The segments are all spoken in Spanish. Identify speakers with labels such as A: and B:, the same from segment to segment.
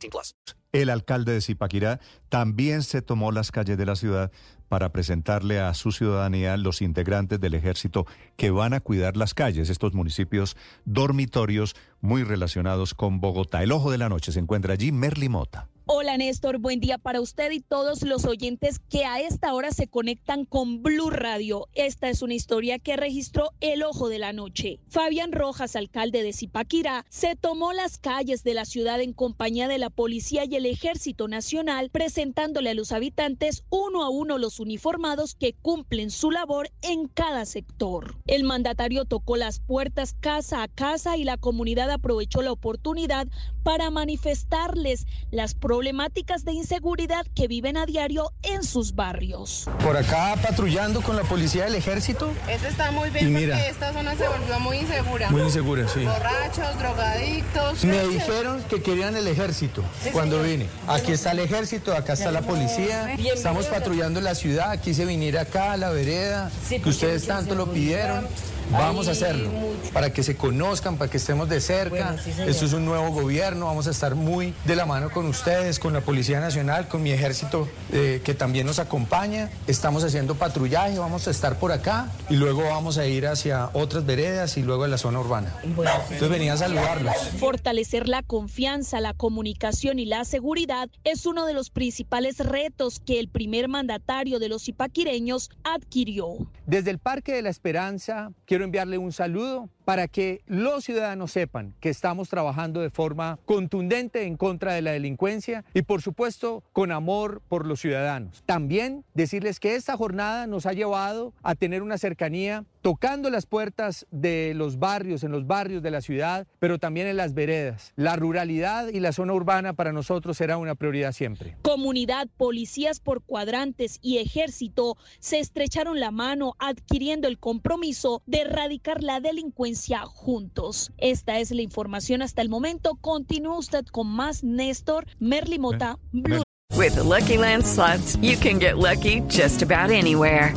A: 18 plus.
B: El alcalde de Zipaquirá también se tomó las calles de la ciudad para presentarle a su ciudadanía los integrantes del ejército que van a cuidar las calles, estos municipios dormitorios muy relacionados con Bogotá. El ojo de la noche se encuentra allí Merly Mota.
C: Hola Néstor, buen día para usted y todos los oyentes que a esta hora se conectan con Blue Radio. Esta es una historia que registró El Ojo de la Noche. Fabián Rojas, alcalde de Zipaquirá, se tomó las calles de la ciudad en compañía de la policía y el ejército nacional, presentándole a los habitantes uno a uno los uniformados que cumplen su labor en cada sector. El mandatario tocó las puertas casa a casa y la comunidad aprovechó la oportunidad para manifestarles las problemáticas de inseguridad que viven a diario en sus barrios.
D: Por acá patrullando con la policía del ejército.
E: Eso está muy bien
D: Y mira.
E: porque esta zona se volvió muy insegura.
D: Muy insegura, sí.
E: Borrachos, drogadictos.
D: Me dijeron que querían el ejército cuando vine. Aquí está el ejército, acá está la policía. Estamos patrullando la ciudad. Quise venir acá a la vereda, que ustedes tanto lo pidieron. Vamos a hacerlo para que se conozcan, para que estemos de cerca. Esto es un nuevo gobierno. Vamos a estar muy de la mano con ustedes, con la Policía Nacional, con mi ejército eh, que también nos acompaña. Estamos haciendo patrullaje, vamos a estar por acá y luego vamos a ir hacia otras veredas y luego a la zona urbana. Entonces venía a saludarlos.
C: Fortalecer la confianza, la comunicación y la seguridad es uno de los principales retos que el primer mandatario de los ipaquireños adquirió.
D: Desde el Parque de la Esperanza quiero enviarle un saludo para que los ciudadanos sepan que estamos trabajando de forma contundente en contra de la delincuencia y por supuesto con amor por los ciudadanos. También decirles que esta jornada nos ha llevado a tener una cercanía tocando las puertas de los barrios, en los barrios de la ciudad, pero también en las veredas. La ruralidad y la zona urbana para nosotros será una prioridad siempre.
C: Comunidad, policías por cuadrantes y ejército se estrecharon la mano adquiriendo el compromiso de erradicar la delincuencia juntos. Esta es la información hasta el momento. Continúa usted con más Néstor Merlimota Blue.
F: With the Lucky Land slots, you can get lucky just about anywhere.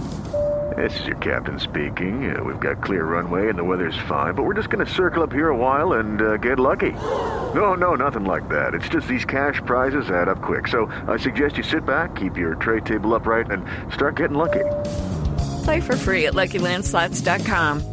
G: This is your captain speaking. Uh, we've got clear runway and the weather's fine, but we're just going to circle up here a while and uh, get lucky. No, no, nothing like that. It's just these cash prizes add up quick. So I suggest you sit back, keep your tray table upright, and start getting lucky.
F: Play for free at LuckyLandSlots.com.